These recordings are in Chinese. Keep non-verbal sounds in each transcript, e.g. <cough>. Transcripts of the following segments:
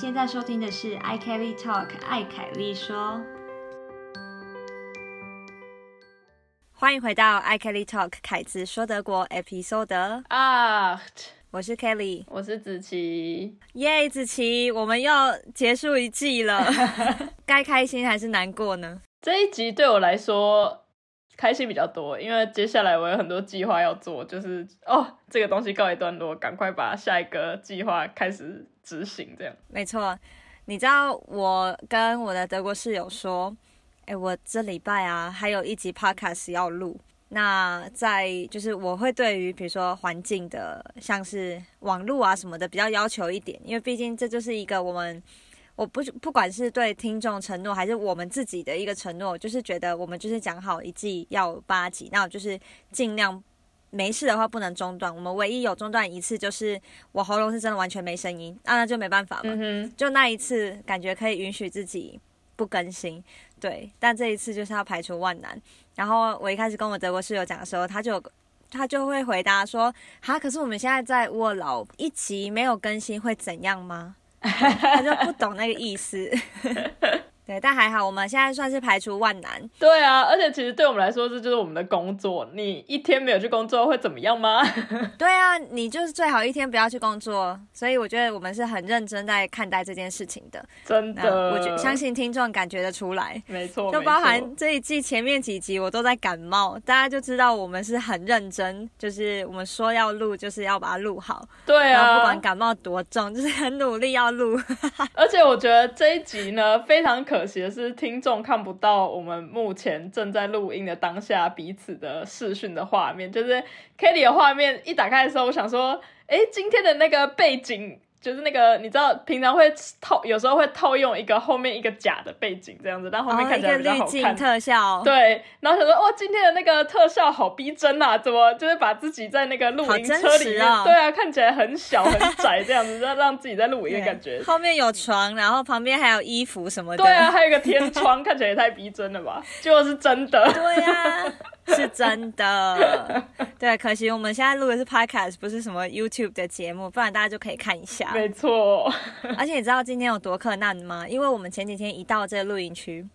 现在收听的是 i Kelly Talk，艾凯丽说。欢迎回到 i Kelly Talk，凯子说德国 episode 啊，我是 Kelly，我是子琪，耶，子琪，我们要结束一季了，<laughs> 该开心还是难过呢？这一集对我来说。开心比较多，因为接下来我有很多计划要做，就是哦，这个东西告一段落，赶快把下一个计划开始执行，这样。没错，你知道我跟我的德国室友说，哎，我这礼拜啊还有一集 podcast 要录，那在就是我会对于比如说环境的，像是网络啊什么的比较要求一点，因为毕竟这就是一个我们。我不不管是对听众承诺，还是我们自己的一个承诺，就是觉得我们就是讲好一季要八集，那我就是尽量没事的话不能中断。我们唯一有中断一次，就是我喉咙是真的完全没声音，那那就没办法嘛。就那一次感觉可以允许自己不更新，对。但这一次就是要排除万难。然后我一开始跟我德国室友讲的时候，他就他就会回答说：“哈，可是我们现在在卧老，一集没有更新会怎样吗？”他就不懂那个意思。对，但还好，我们现在算是排除万难。对啊，而且其实对我们来说，这就是我们的工作。你一天没有去工作会怎么样吗？<laughs> 对啊，你就是最好一天不要去工作。所以我觉得我们是很认真在看待这件事情的。真的，我觉相信听众感觉得出来。没错，就包含这一季前面几集我都在感冒，大家就知道我们是很认真，就是我们说要录，就是要把它录好。对啊，不管感冒多重，就是很努力要录。<laughs> 而且我觉得这一集呢，非常可。可惜的是，听众看不到我们目前正在录音的当下彼此的视讯的画面。就是 Kitty 的画面一打开的时候，我想说，哎，今天的那个背景。就是那个，你知道，平常会套，有时候会套用一个后面一个假的背景这样子，但后面看起来比较好看。特效。对，然后想说，哇，今天的那个特效好逼真啊！怎么就是把自己在那个露营车里面，对啊，看起来很小很 <laughs> 窄这样子，让让自己在露营的感觉。后面有床，然后旁边还有衣服什么的。对啊，还有一个天 <laughs> 窗，看起来也太逼真了吧？结果是真的。对呀。是真的，<laughs> 对，可惜我们现在录的是 podcast，不是什么 YouTube 的节目，不然大家就可以看一下。没错，<laughs> 而且你知道今天有多困难吗？因为我们前几天一到这个露营区，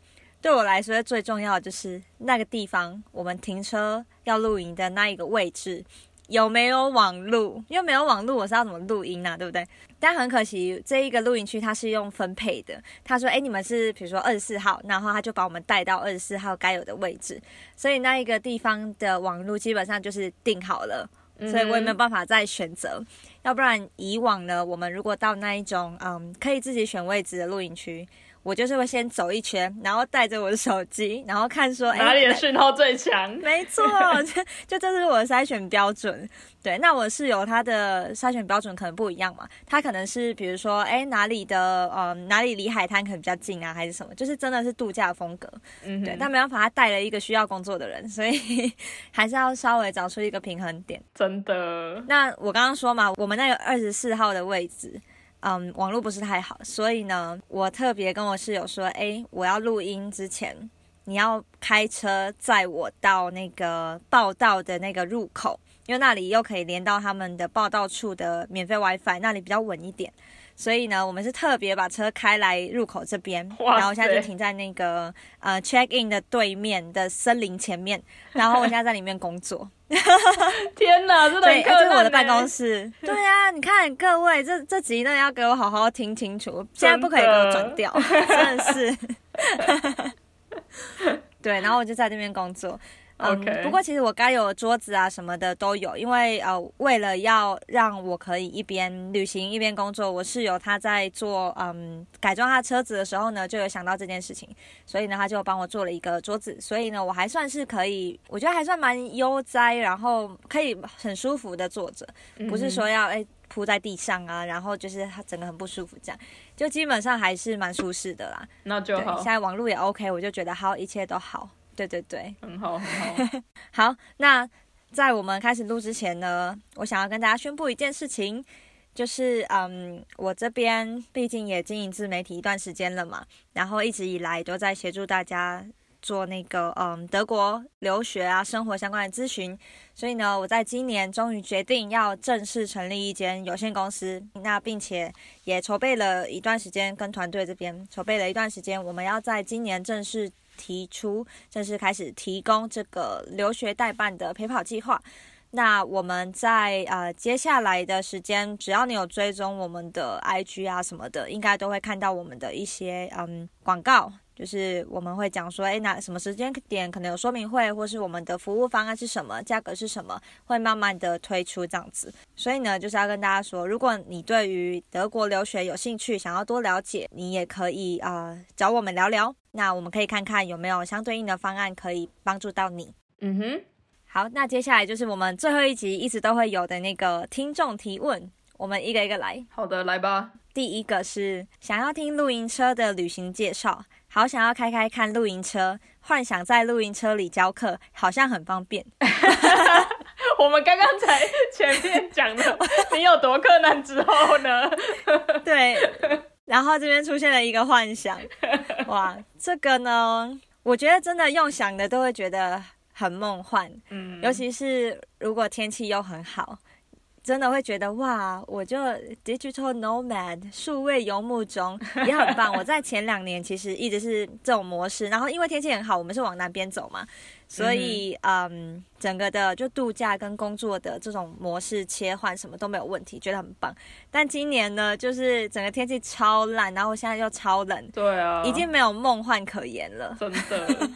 对我来说最重要的就是那个地方，我们停车要露营的那一个位置。有没有网路？因为没有网路，我是要怎么录音呢？对不对？但很可惜，这一个露营区它是用分配的。他说：“哎，你们是比如说二十四号，然后他就把我们带到二十四号该有的位置。所以那一个地方的网路基本上就是定好了，所以我也没有办法再选择。要不然以往呢，我们如果到那一种嗯可以自己选位置的露营区。”我就是会先走一圈，然后带着我的手机，然后看说哪里的讯号最强。<laughs> 没错，<laughs> 就就这是我的筛选标准。对，那我室友他的筛选标准可能不一样嘛，他可能是比如说，哎，哪里的呃哪里离海滩可能比较近啊，还是什么，就是真的是度假风格。嗯，对，但没办法，他带了一个需要工作的人，所以 <laughs> 还是要稍微找出一个平衡点。真的。那我刚刚说嘛，我们那个二十四号的位置。嗯，网络不是太好，所以呢，我特别跟我室友说，哎，我要录音之前，你要开车载我到那个报道的那个入口，因为那里又可以连到他们的报道处的免费 WiFi，那里比较稳一点。所以呢，我们是特别把车开来入口这边，然后我现在就停在那个呃 check in 的对面的森林前面，然后我现在在里面工作。<laughs> 天哪，真的对，这是我的办公室。<laughs> 对啊，你看各位，这这集呢要给我好好听清楚，现在不可以给我转掉，<laughs> 真的是。对，然后我就在这边工作。嗯，不过其实我该有桌子啊什么的都有，因为呃，为了要让我可以一边旅行一边工作，我室友他在做嗯改装他车子的时候呢，就有想到这件事情，所以呢他就帮我做了一个桌子，所以呢我还算是可以，我觉得还算蛮悠哉，然后可以很舒服的坐着，不是说要哎铺在地上啊，然后就是它整个很不舒服这样，就基本上还是蛮舒适的啦。那就好，现在网络也 OK，我就觉得好，一切都好。对对对，<laughs> 很好很好。<laughs> 好，那在我们开始录之前呢，我想要跟大家宣布一件事情，就是嗯，我这边毕竟也经营自媒体一段时间了嘛，然后一直以来都在协助大家做那个嗯德国留学啊生活相关的咨询，所以呢，我在今年终于决定要正式成立一间有限公司，那并且也筹备了一段时间，跟团队这边筹备了一段时间，我们要在今年正式提出，正式开始提供这个留学代办的陪跑计划。那我们在呃接下来的时间，只要你有追踪我们的 IG 啊什么的，应该都会看到我们的一些嗯广告，就是我们会讲说，哎，那什么时间点可能有说明会，或是我们的服务方案是什么，价格是什么，会慢慢的推出这样子。所以呢，就是要跟大家说，如果你对于德国留学有兴趣，想要多了解，你也可以啊找我们聊聊。那我们可以看看有没有相对应的方案可以帮助到你。嗯哼。好，那接下来就是我们最后一集一直都会有的那个听众提问，我们一个一个来。好的，来吧。第一个是想要听露营车的旅行介绍，好想要开开看露营车，幻想在露营车里教课，好像很方便。<laughs> 我们刚刚才前面讲的，你有多困难之后呢？<laughs> 对，然后这边出现了一个幻想，哇，<laughs> 这个呢，我觉得真的用想的都会觉得。很梦幻，嗯，尤其是如果天气又很好，真的会觉得哇，我就 digital nomad 数位游牧中 <laughs> 也很棒。我在前两年其实一直是这种模式，然后因为天气很好，我们是往南边走嘛，所以嗯，整个的就度假跟工作的这种模式切换什么都没有问题，觉得很棒。但今年呢，就是整个天气超烂，然后现在又超冷，对啊，已经没有梦幻可言了，真的。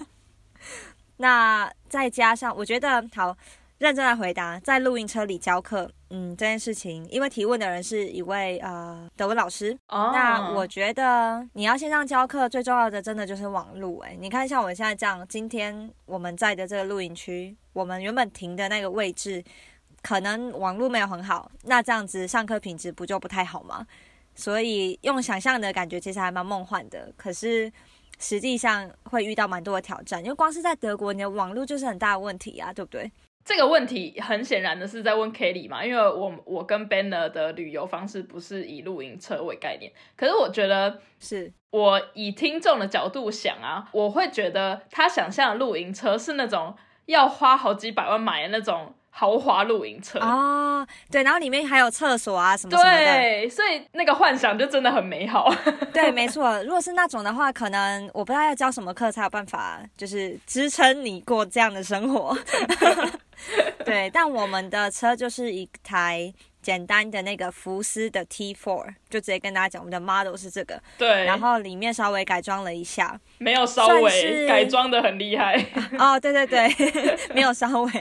<laughs> 那再加上，我觉得好认真的回答，在录音车里教课，嗯，这件事情，因为提问的人是一位呃德文老师，那我觉得你要线上教课，最重要的真的就是网路。哎，你看像我们现在这样，今天我们在的这个录音区，我们原本停的那个位置，可能网路没有很好，那这样子上课品质不就不太好吗？所以用想象的感觉，其实还蛮梦幻的。可是。实际上会遇到蛮多的挑战，因为光是在德国，你的网络就是很大的问题啊，对不对？这个问题很显然的是在问 Kelly 嘛，因为我我跟 Banner 的旅游方式不是以露营车为概念，可是我觉得是我以听众的角度想啊，我会觉得他想象的露营车是那种要花好几百万买的那种。豪华露营车哦，对，然后里面还有厕所啊什么什么的，对，所以那个幻想就真的很美好。<laughs> <laughs> 对，没错，如果是那种的话，可能我不知道要教什么课才有办法，就是支撑你过这样的生活。<laughs> <laughs> 对，但我们的车就是一台。简单的那个福斯的 T4，就直接跟大家讲，我们的 model 是这个。对。然后里面稍微改装了一下，没有稍微改装的很厉害。<laughs> 哦，对对对，<laughs> 没有稍微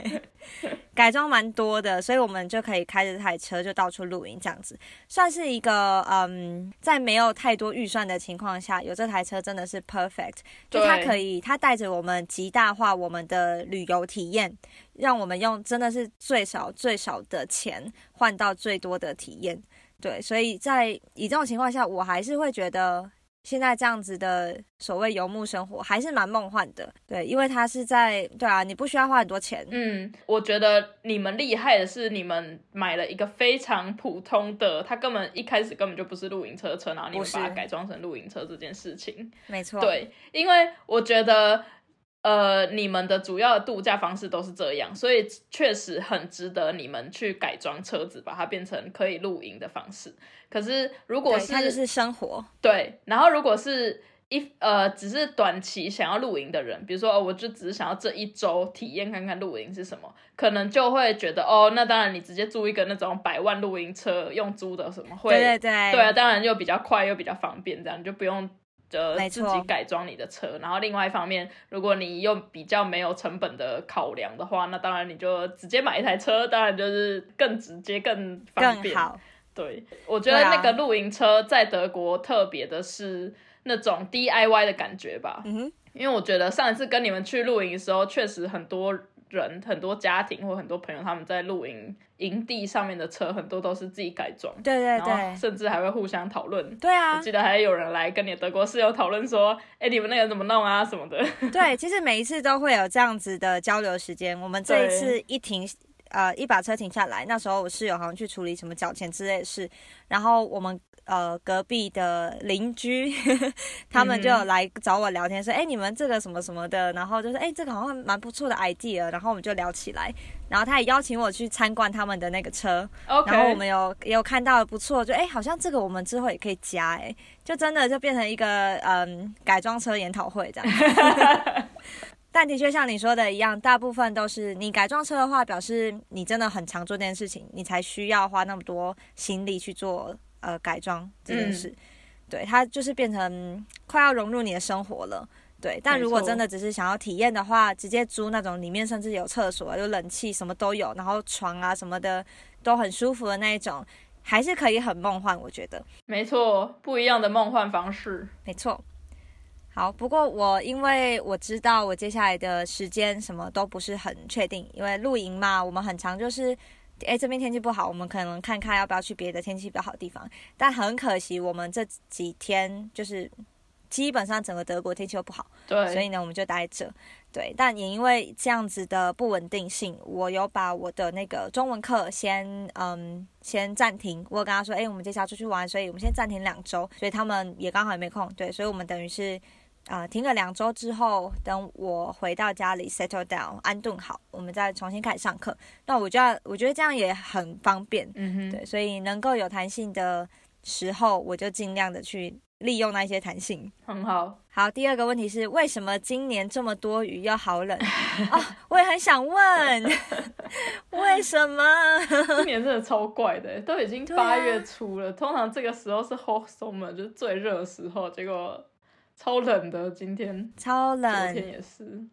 <laughs> 改装蛮多的，所以我们就可以开着这台车就到处露营这样子，算是一个嗯，在没有太多预算的情况下，有这台车真的是 perfect，就它可以，它带着我们极大化我们的旅游体验。让我们用真的是最少最少的钱换到最多的体验，对，所以在以这种情况下，我还是会觉得现在这样子的所谓游牧生活还是蛮梦幻的，对，因为它是在对啊，你不需要花很多钱。嗯，我觉得你们厉害的是你们买了一个非常普通的，它根本一开始根本就不是露营车车，然后你们把它改装成露营车这件事情，没错，对，因为我觉得。呃，你们的主要的度假方式都是这样，所以确实很值得你们去改装车子，把它变成可以露营的方式。可是如果是它就是生活，对。然后如果是一呃只是短期想要露营的人，比如说哦，我就只是想要这一周体验看看露营是什么，可能就会觉得哦，那当然你直接租一个那种百万露营车用租的什么会，对对对，对啊，当然又比较快又比较方便，这样就不用。就自己改装你的车，然后另外一方面，如果你又比较没有成本的考量的话，那当然你就直接买一台车，当然就是更直接、更方便。对，我觉得那个露营车在德国特别的是那种 DIY 的感觉吧。嗯哼，因为我觉得上一次跟你们去露营的时候，确实很多。人很多家庭或很多朋友，他们在露营营地上面的车很多都是自己改装，对对对，甚至还会互相讨论。对啊，我记得还有人来跟你德国室友讨论说：“哎，你们那个怎么弄啊什么的。<laughs> ”对，其实每一次都会有这样子的交流时间。我们这一次一停，呃，一把车停下来，那时候我室友好像去处理什么缴钱之类的事，然后我们。呃隔壁的邻居，他们就来找我聊天，说：“哎，你们这个什么什么的。”然后就是：“哎，这个好像蛮不错的 idea。”然后我们就聊起来。然后他也邀请我去参观他们的那个车，然后我们有也有看到不错，就哎，好像这个我们之后也可以加，哎，就真的就变成一个嗯改装车研讨会这样。<laughs> 但的确像你说的一样，大部分都是你改装车的话，表示你真的很常做这件事情，你才需要花那么多心力去做呃改装这件事。对，它就是变成快要融入你的生活了。对，但如果真的只是想要体验的话，直接租那种里面甚至有厕所、有冷气，什么都有，然后床啊什么的都很舒服的那一种，还是可以很梦幻。我觉得，没错，不一样的梦幻方式，没错。好，不过我因为我知道我接下来的时间什么都不是很确定，因为露营嘛，我们很常就是，哎，这边天气不好，我们可能看看要不要去别的天气比较好的地方。但很可惜，我们这几天就是。基本上整个德国天气都不好，对，所以呢我们就待着，对。但也因为这样子的不稳定性，我有把我的那个中文课先嗯先暂停。我跟他说，哎，我们接下来出去玩，所以我们先暂停两周。所以他们也刚好也没空，对。所以我们等于是啊停了两周之后，等我回到家里 settle down 安顿好，我们再重新开始上课。那我就要我觉得这样也很方便，嗯哼，对。所以能够有弹性的时候，我就尽量的去。利用那些弹性很好。好，第二个问题是为什么今年这么多雨又好冷啊？<laughs> 我也很想问，为什么？<laughs> 今年真的超怪的，都已经八月初了，通常这个时候是 hot summer，就是最热的时候，结果超冷的。今天超冷，昨天也是。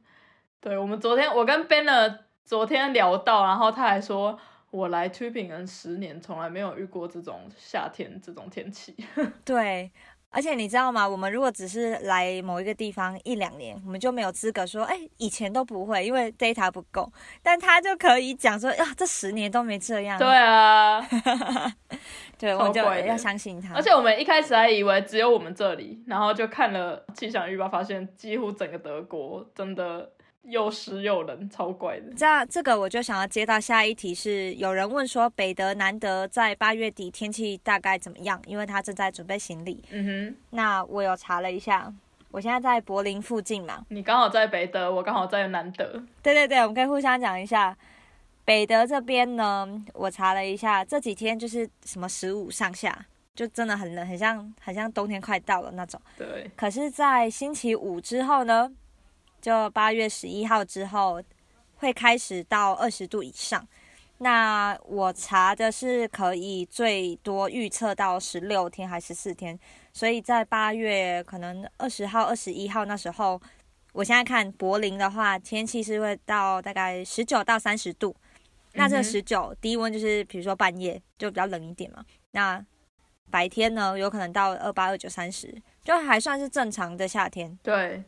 对，我们昨天我跟 Benner 昨天聊到，然后他还说。我来 Tubingen 十年，从来没有遇过这种夏天这种天气。<laughs> 对，而且你知道吗？我们如果只是来某一个地方一两年，我们就没有资格说，哎，以前都不会，因为 data 不够。但他就可以讲说，呀，这十年都没这样。对啊，<laughs> 对，我就要相信他。而且我们一开始还以为只有我们这里，然后就看了气象预报，发现几乎整个德国真的。又湿又冷，超怪的。这这个我就想要接到下一题，是有人问说北德、南德在八月底天气大概怎么样？因为他正在准备行李。嗯哼。那我有查了一下，我现在在柏林附近嘛。你刚好在北德，我刚好在南德。对对对，我们可以互相讲一下。北德这边呢，我查了一下，这几天就是什么十五上下，就真的很冷，很像很像冬天快到了那种。对。可是，在星期五之后呢？就八月十一号之后，会开始到二十度以上。那我查的是可以最多预测到十六天还是四天，所以在八月可能二十号、二十一号那时候，我现在看柏林的话，天气是会到大概十九到三十度。那这十九低温就是比如说半夜就比较冷一点嘛。那白天呢，有可能到二八、二九、三十，就还算是正常的夏天。对。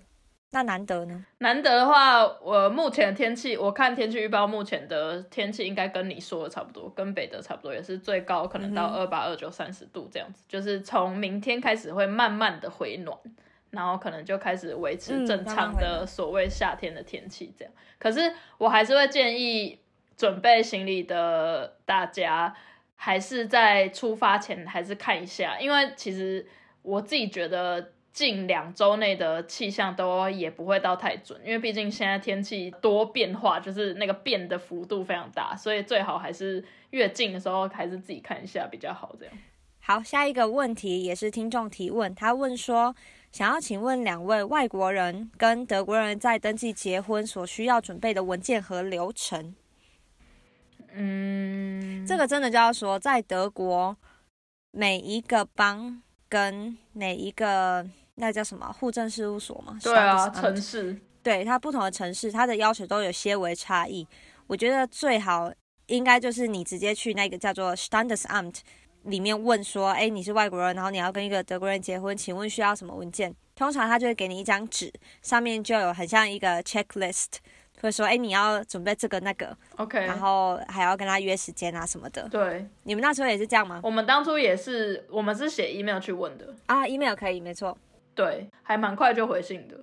那难得呢？难得的话，我目前的天气，我看天气预报，目前的天气应该跟你说的差不多，跟北德差不多，也是最高可能到二八二九三十度这样子。就是从明天开始会慢慢的回暖，然后可能就开始维持正常的所谓夏天的天气这样。可是我还是会建议准备行李的大家，还是在出发前还是看一下，因为其实我自己觉得。近两周内的气象都也不会到太准，因为毕竟现在天气多变化，就是那个变的幅度非常大，所以最好还是越近的时候还是自己看一下比较好。这样。好，下一个问题也是听众提问，他问说，想要请问两位外国人跟德国人在登记结婚所需要准备的文件和流程。嗯，这个真的就要说，在德国每一个邦跟每一个。那叫什么户政事务所嘛？对啊，城市。对它不同的城市，它的要求都有些微差异。我觉得最好应该就是你直接去那个叫做 Standesamt 里面问说：“哎，你是外国人，然后你要跟一个德国人结婚，请问需要什么文件？”通常他就会给你一张纸，上面就有很像一个 checklist，会说：“哎，你要准备这个那个。”OK，然后还要跟他约时间啊什么的。对，你们那时候也是这样吗？我们当初也是，我们是写 email 去问的啊，email 可以，没错。对，还蛮快就回信的，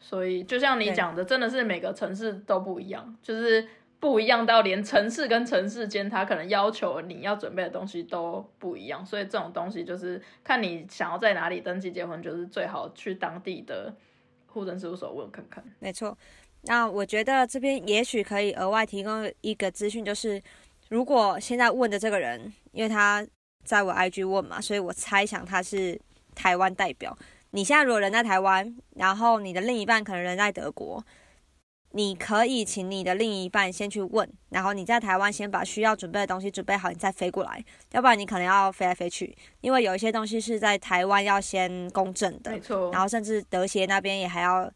所以就像你讲的，真的是每个城市都不一样，就是不一样到连城市跟城市间，它可能要求你要准备的东西都不一样，所以这种东西就是看你想要在哪里登记结婚，就是最好去当地的户政事务所问看看。没错，那我觉得这边也许可以额外提供一个资讯，就是如果现在问的这个人，因为他在我 IG 问嘛，所以我猜想他是台湾代表。你现在如果人在台湾，然后你的另一半可能人在德国。你可以请你的另一半先去问，然后你在台湾先把需要准备的东西准备好，你再飞过来。要不然你可能要飞来飞去，因为有一些东西是在台湾要先公证的，没错。然后甚至德协那边也还要，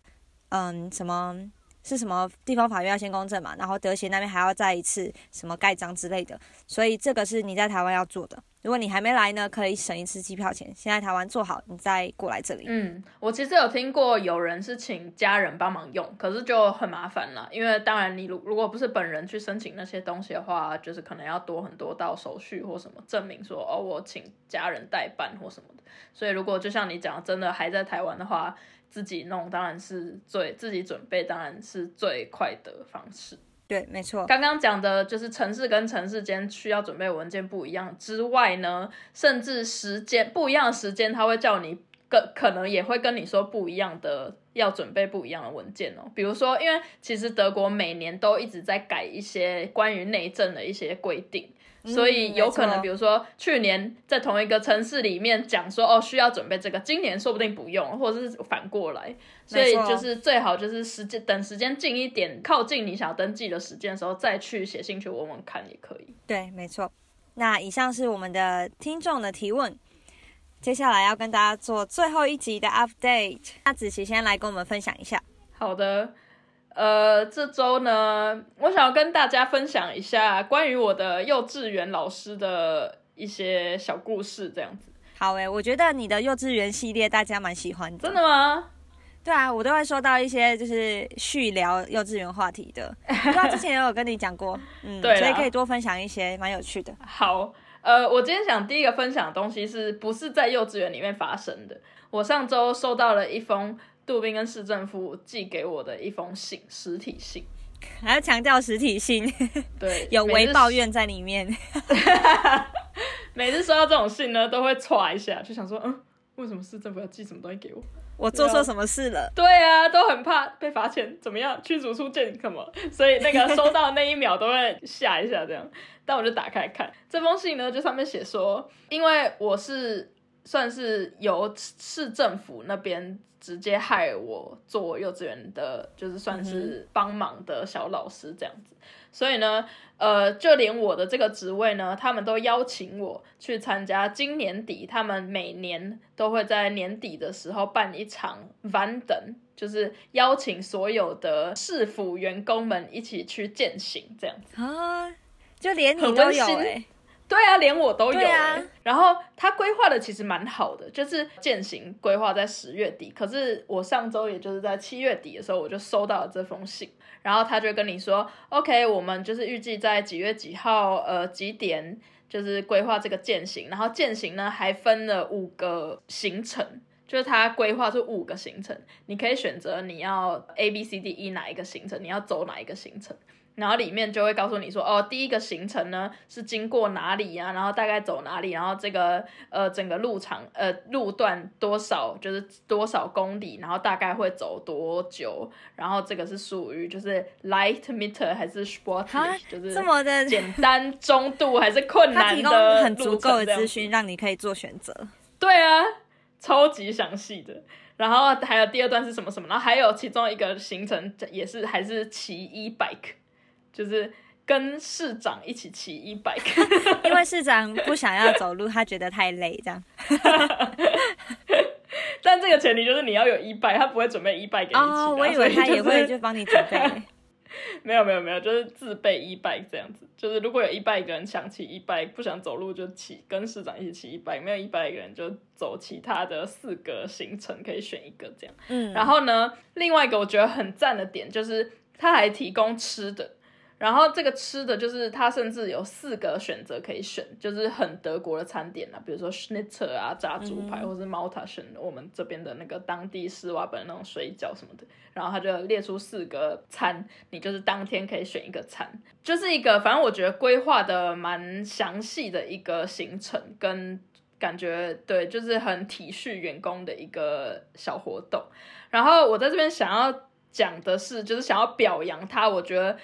嗯，什么是什么地方法院要先公证嘛，然后德协那边还要再一次什么盖章之类的，所以这个是你在台湾要做的。如果你还没来呢，可以省一次机票钱。现在台湾做好，你再过来这里。嗯，我其实有听过有人是请家人帮忙用，可是就很麻烦了。因为当然你如如果不是本人去申请那些东西的话，就是可能要多很多道手续或什么证明说哦，我请家人代办或什么的。所以如果就像你讲，真的还在台湾的话，自己弄当然是最自己准备当然是最快的方式。对，没错。刚刚讲的就是城市跟城市间需要准备文件不一样之外呢，甚至时间不一样的时间，他会叫你跟可能也会跟你说不一样的要准备不一样的文件哦。比如说，因为其实德国每年都一直在改一些关于内政的一些规定。所以有可能，比如说去年在同一个城市里面讲说哦需要准备这个，今年说不定不用，或者是反过来。所以就是最好就是时间等时间近一点，靠近你想要登记的时间的时候再去写信去问问看也可以。对，没错。那以上是我们的听众的提问，接下来要跟大家做最后一集的 update。那子琪先来跟我们分享一下。好的。呃，这周呢，我想要跟大家分享一下关于我的幼稚园老师的一些小故事，这样子。好诶，我觉得你的幼稚园系列大家蛮喜欢的。真的吗？对啊，我都会收到一些就是续聊幼稚园话题的。不知道之前也有跟你讲过，<laughs> 嗯，对，所以可以多分享一些，蛮有趣的。好，呃，我今天想第一个分享的东西是不是在幼稚园里面发生的？我上周收到了一封。杜宾跟市政府寄给我的一封信，实体信，还要强调实体信，<laughs> 对，有微抱怨在里面。<laughs> 每次收到这种信呢，都会歘一下，就想说，嗯，为什么市政府要寄什么东西给我？我做错什么事了？对啊，都很怕被罚钱，怎么样？驱逐出境什么？所以那个收到那一秒都会吓一下，这样。但我就打开看这封信呢，就上面写说，因为我是算是由市政府那边。直接害我做幼稚园的，就是算是帮忙的小老师这样子，所以呢，呃，就连我的这个职位呢，他们都邀请我去参加今年底，他们每年都会在年底的时候办一场 Vanden，就是邀请所有的市府员工们一起去践行这样子。啊，就连你都有哎。对啊，连我都有。然后他规划的其实蛮好的，就是践行规划在十月底。可是我上周也就是在七月底的时候，我就收到了这封信。然后他就跟你说：“OK，我们就是预计在几月几号，呃，几点就是规划这个践行。然后践行呢还分了五个行程，就是他规划出五个行程，你可以选择你要 A、B、C、D、E 哪一个行程，你要走哪一个行程。”然后里面就会告诉你说，哦，第一个行程呢是经过哪里呀？然后大概走哪里？然后这个呃整个路长呃路段多少就是多少公里？然后大概会走多久？然后这个是属于就是 light meter 还是 sport？就是这么的 <laughs> 简单中度还是困难的？提供很足够的资讯，让你可以做选择。对啊，超级详细的。然后还有第二段是什么什么？然后还有其中一个行程也是还是骑 e bike。就是跟市长一起骑一百个，<laughs> 因为市长不想要走路，他觉得太累，这样。<laughs> 但这个前提就是你要有一百，他不会准备一百给你骑。哦，我以为他也会就帮你准备。<laughs> 没有没有没有，就是自备一百这样子。就是如果有一百个人想骑一百，不想走路就骑，跟市长一起骑一百；没有一百个人就走其他的四个行程，可以选一个这样。嗯。然后呢，另外一个我觉得很赞的点就是他还提供吃的。然后这个吃的就是它甚至有四个选择可以选，就是很德国的餐点啊，比如说 Schnitzel 啊炸猪排，或是 Maltaschen 我们这边的那个当地施瓦本那种水饺什么的。然后他就列出四个餐，你就是当天可以选一个餐，就是一个反正我觉得规划的蛮详细的一个行程，跟感觉对，就是很体恤员工的一个小活动。然后我在这边想要讲的是，就是想要表扬他，我觉得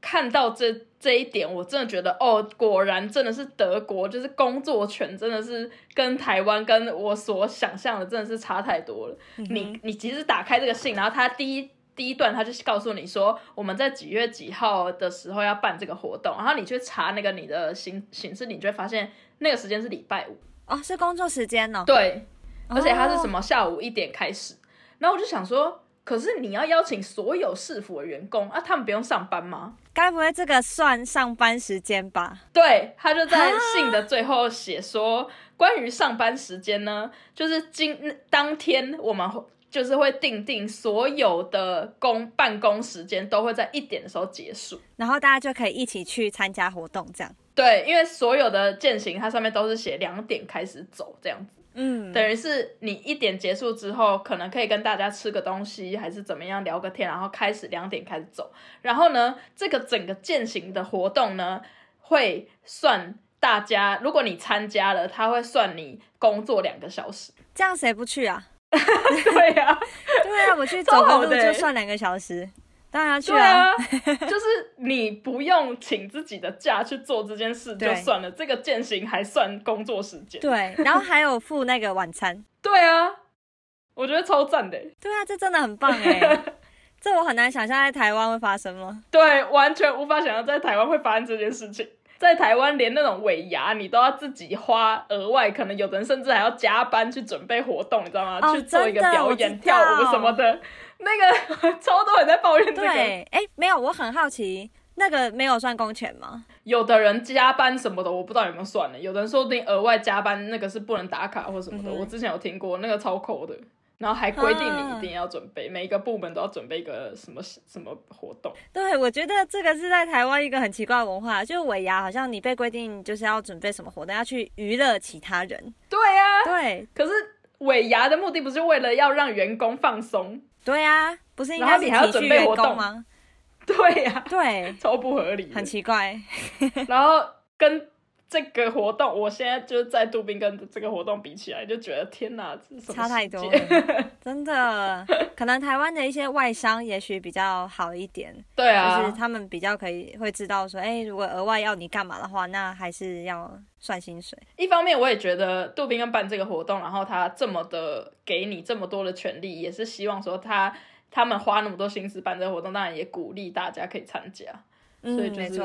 看到这这一点，我真的觉得哦，果然真的是德国，就是工作权真的是跟台湾跟我所想象的真的是差太多了。你你其实打开这个信，然后他第一第一段他就告诉你说，我们在几月几号的时候要办这个活动，然后你去查那个你的形形式，你就会发现那个时间是礼拜五哦，是工作时间哦。对，而且它是什么下午一点开始，然后我就想说。可是你要邀请所有市府的员工啊，他们不用上班吗？该不会这个算上班时间吧？对他就在信的最后写说，关于上班时间呢，就是今当天我们就是会定定所有的工办公时间都会在一点的时候结束，然后大家就可以一起去参加活动，这样。对，因为所有的践行它上面都是写两点开始走这样子。嗯，等于是你一点结束之后，可能可以跟大家吃个东西，还是怎么样聊个天，然后开始两点开始走。然后呢，这个整个践行的活动呢，会算大家，如果你参加了，他会算你工作两个小时。这样谁不去啊？<laughs> 对呀，<laughs> 对啊，我去走个路就算两个小时。当然去啊！<laughs> 就是你不用请自己的假去做这件事就算了，这个践行还算工作时间。对，然后还有付那个晚餐。<laughs> 对啊，我觉得超赞的。对啊，这真的很棒哎！<laughs> 这我很难想象在台湾会发生吗？对，完全无法想象在台湾会发生这件事情。在台湾，连那种尾牙你都要自己花额外，可能有的人甚至还要加班去准备活动，你知道吗？去做一个表演、跳舞什么的。那个 <laughs> 超多人在抱怨这个，哎，没有，我很好奇，那个没有算工钱吗？有的人加班什么的，我不知道有没有算呢。有的人说你额外加班，那个是不能打卡或什么的。我之前有听过，那个超抠的，然后还规定你一定要准备，每一个部门都要准备一个什么什么活动。对，我觉得这个是在台湾一个很奇怪的文化，就是尾牙好像你被规定就是要准备什么活动，要去娱乐其他人。对呀，对。可是尾牙的目的不是为了要让员工放松？对呀，不是应该你还要准备活动吗？对呀，对，超不合理，很奇怪。然后跟这个活动，我现在就是在杜宾跟这个活动比起来，就觉得天哪，差太多，真的。<laughs> 可能台湾的一些外商也许比较好一点，对啊，就是他们比较可以会知道说，哎，如果额外要你干嘛的话，那还是要算薪水。一方面，我也觉得杜宾跟办这个活动，然后他这么的给你这么多的权利，也是希望说他。他们花那么多心思办这个活动，当然也鼓励大家可以参加，所以就是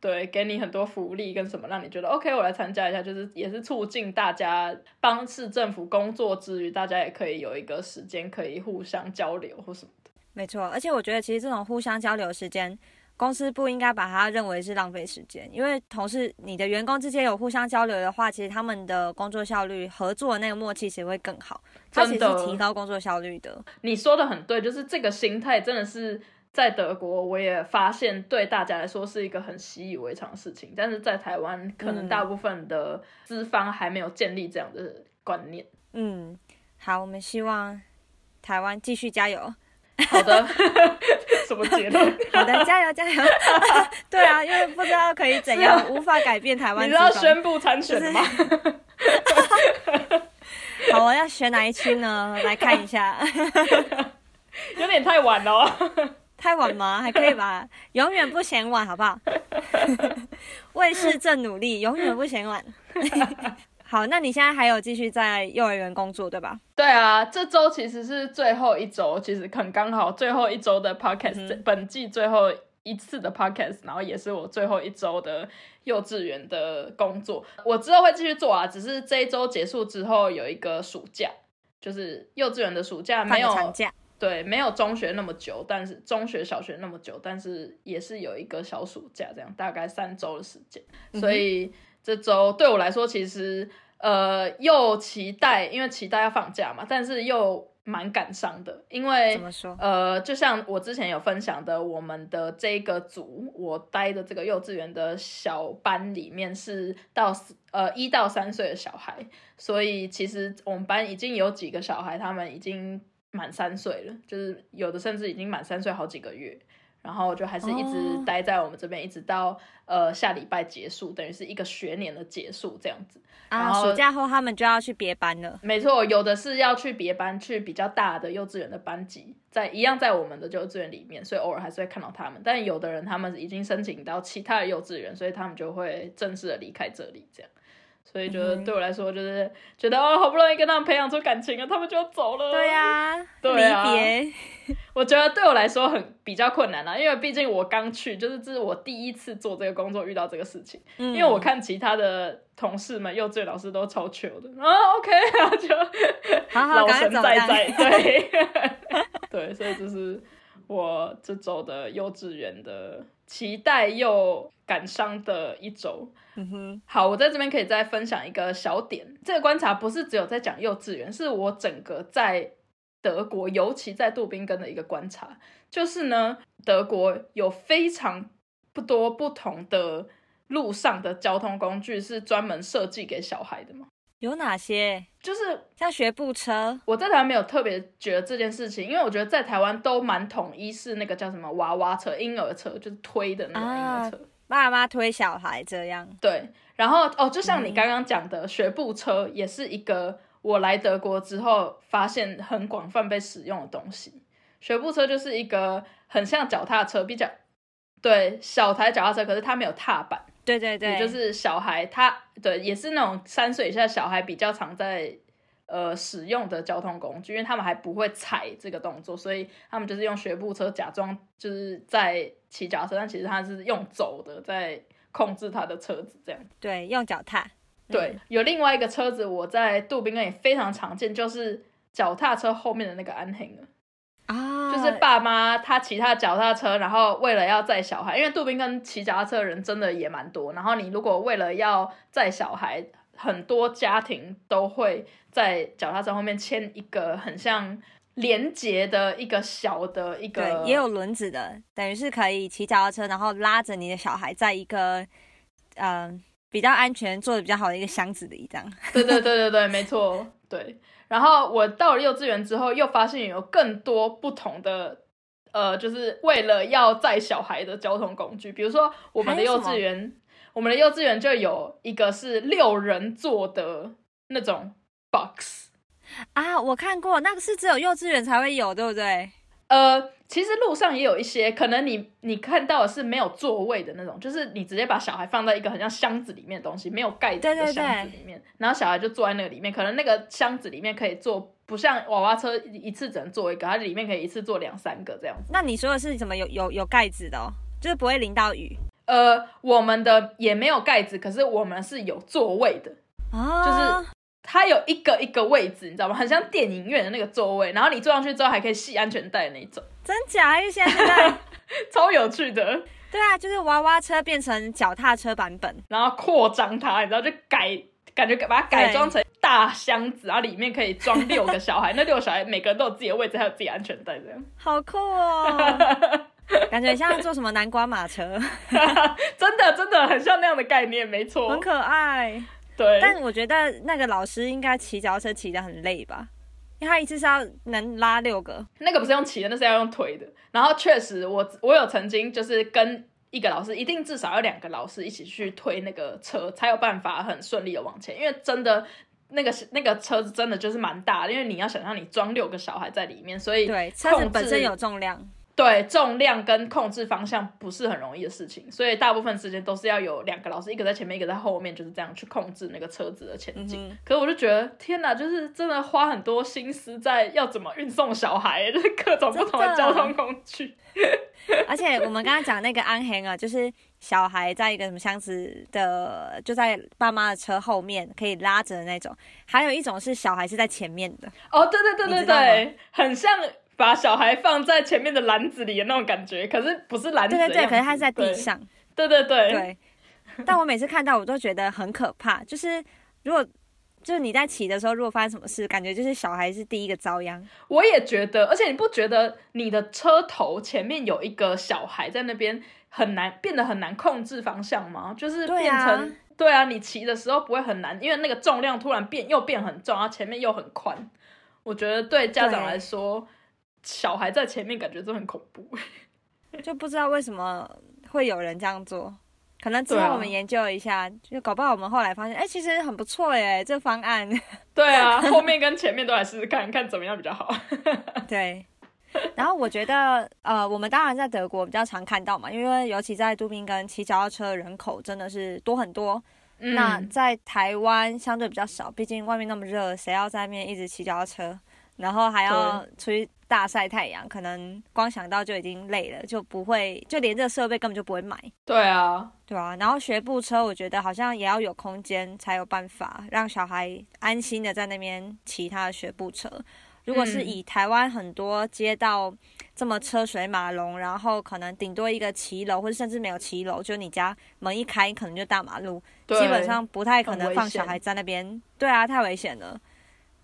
对给你很多福利跟什么，让你觉得 OK，我来参加一下，就是也是促进大家帮市政府工作之余，大家也可以有一个时间可以互相交流或什么的。没错，而且我觉得其实这种互相交流时间。公司不应该把它认为是浪费时间，因为同事、你的员工之间有互相交流的话，其实他们的工作效率、合作的那个默契其实会更好。它其实是提高工作效率的。你说的很对，就是这个心态真的是在德国，我也发现对大家来说是一个很习以为常的事情，但是在台湾可能大部分的资方还没有建立这样的观念。嗯，好，我们希望台湾继续加油。好的，<laughs> 什么结论？好的，加油加油！<laughs> 对啊，因为不知道可以怎样，无法改变台湾。你知道宣布参选吗？<laughs> 好，我要选哪一区呢？来看一下，有点太晚了。太晚吗？还可以吧，<laughs> 永远不嫌晚，好不好？<laughs> 为市政努力，永远不嫌晚。<laughs> 好，那你现在还有继续在幼儿园工作对吧？对啊，这周其实是最后一周，其实很刚好最后一周的 podcast，本季最后一次的 podcast，然后也是我最后一周的幼稚园的工作。我之后会继续做啊，只是这一周结束之后有一个暑假，就是幼稚园的暑假没有长假，对，没有中学那么久，但是中学小学那么久，但是也是有一个小暑假，这样大概三周的时间，所以。这周对我来说，其实呃又期待，因为期待要放假嘛，但是又蛮感伤的，因为怎么说？呃，就像我之前有分享的，我们的这个组，我待的这个幼稚园的小班里面是到呃一到三岁的小孩，所以其实我们班已经有几个小孩，他们已经满三岁了，就是有的甚至已经满三岁好几个月。然后就还是一直待在我们这边，一直到呃下礼拜结束，等于是一个学年的结束这样子。啊，暑假后他们就要去别班了。没错，有的是要去别班，去比较大的幼稚园的班级，在一样在我们的幼稚园里面，所以偶尔还是会看到他们。但有的人他们已经申请到其他的幼稚园，所以他们就会正式的离开这里，这样。所以就对我来说，就是觉得哦，好不容易跟他们培养出感情了，他们就要走了。对 <laughs> 呀，离别。我觉得对我来说很比较困难啊，因为毕竟我刚去，就是这是我第一次做这个工作，遇到这个事情。因为我看其他的同事们，幼稚园老师都超糗的啊，OK，<laughs> 然后就老神在在，<laughs> 对对，所以这是我这周的幼稚园的期待又感伤的一周。嗯哼，好，我在这边可以再分享一个小点，这个观察不是只有在讲幼稚园，是我整个在。德国，尤其在杜宾根的一个观察，就是呢，德国有非常不多不同的路上的交通工具是专门设计给小孩的吗？有哪些？就是像学步车。我在台湾没有特别觉得这件事情，因为我觉得在台湾都蛮统一，是那个叫什么娃娃车、婴儿车，就是推的那种婴儿车，爸妈推小孩这样。对，然后哦，就像你刚刚讲的，学步车也是一个。我来德国之后，发现很广泛被使用的东西，学步车就是一个很像脚踏车，比较对小台脚踏车，可是它没有踏板。对对对，也就是小孩他对也是那种三岁以下小孩比较常在呃使用的交通工具，因为他们还不会踩这个动作，所以他们就是用学步车假装就是在骑脚踏车，但其实他是用走的在控制他的车子这样。对，用脚踏。对，有另外一个车子，我在杜宾根也非常常见，就是脚踏车后面的那个安行啊，就是爸妈他骑他脚踏车，然后为了要载小孩，因为杜宾跟骑脚踏车的人真的也蛮多，然后你如果为了要载小孩，很多家庭都会在脚踏车后面牵一个很像连接的一个小的一个，对，也有轮子的，等于是可以骑脚踏车，然后拉着你的小孩在一个，嗯。比较安全、做的比较好的一个箱子里，这样。对对对对对，没错，<laughs> 对。然后我到了幼稚园之后，又发现有更多不同的，呃，就是为了要载小孩的交通工具。比如说，我们的幼稚园，我们的幼稚园就有一个是六人座的那种 box 啊，我看过，那个是只有幼稚园才会有，对不对？呃，其实路上也有一些，可能你你看到的是没有座位的那种，就是你直接把小孩放在一个很像箱子里面的东西，没有盖子的箱子里面，然后小孩就坐在那个里面，可能那个箱子里面可以坐，不像娃娃车一次只能坐一个，它里面可以一次坐两三个这样子。那你说的是什么？有有有盖子的，哦，就是不会淋到雨。呃，我们的也没有盖子，可是我们是有座位的，啊就是。它有一个一个位置，你知道吗？很像电影院的那个座位，然后你坐上去之后还可以系安全带那种。真假？因为现在 <laughs> 超有趣的。对啊，就是娃娃车变成脚踏车版本，然后扩张它，你知道，就改，感觉把它改装成大箱子，然后里面可以装六个小孩，<laughs> 那六个小孩每个人都有自己的位置，还有自己安全带，这样。好酷哦！<laughs> 感觉像坐什么南瓜马车，真的真的很像那样的概念，没错，很可爱。对，但我觉得那个老师应该骑脚踏车骑得很累吧，因为他一次是要能拉六个，那个不是用骑的，那是要用推的。然后确实，我我有曾经就是跟一个老师，一定至少要两个老师一起去推那个车，才有办法很顺利的往前。因为真的那个那个车子真的就是蛮大的，因为你要想象你装六个小孩在里面，所以对车子本身有重量。对重量跟控制方向不是很容易的事情，所以大部分时间都是要有两个老师，一个在前面，一个在后面，就是这样去控制那个车子的前进。可是我就觉得，天哪，就是真的花很多心思在要怎么运送小孩，就是各种不同的交通工具。而且我们刚刚讲那个安恒啊，就是小孩在一个什么箱子的，就在爸妈的车后面可以拉着的那种，还有一种是小孩是在前面的。哦，对对对对对，很像。把小孩放在前面的篮子里的那种感觉，可是不是篮子，对对对，可是他是在地上，对对对对。但我每次看到，我都觉得很可怕。就是如果就是你在骑的时候，如果发生什么事，感觉就是小孩是第一个遭殃。我也觉得，而且你不觉得你的车头前面有一个小孩在那边很难变得很难控制方向吗？就是对啊变成对啊，你骑的时候不会很难，因为那个重量突然变又变很重，然后前面又很宽。我觉得对家长来说，小孩在前面感觉真的很恐怖。<laughs> 就不知道为什么会有人这样做。可能之对啊后我们研究一下，就搞不好我们后来发现，哎、其实很不错耶，这方案。对啊，<laughs> 后面跟前面都来试试看看怎么样比较好。<laughs> 对。然后我觉得，呃，我们当然在德国比较常看到嘛，因为尤其在杜宾根骑脚踏车的人口真的是多很多。嗯那在台湾相对比较少，毕竟外面那么热，谁要在外面一直骑脚踏车，然后还要出去大晒太阳，可能光想到就已经累了，就不会，就连这个设备根本就不会买。对啊，对啊，然后学步车，我觉得好像也要有空间才有办法让小孩安心的在那边骑他的学步车。如果是嗯以台湾很多街道这么车水马龙，然后可能顶多一个骑楼，或者甚至没有骑楼，就你家门一开可能就大马路，基本上不太可能放小孩在那边。对啊，太危险了。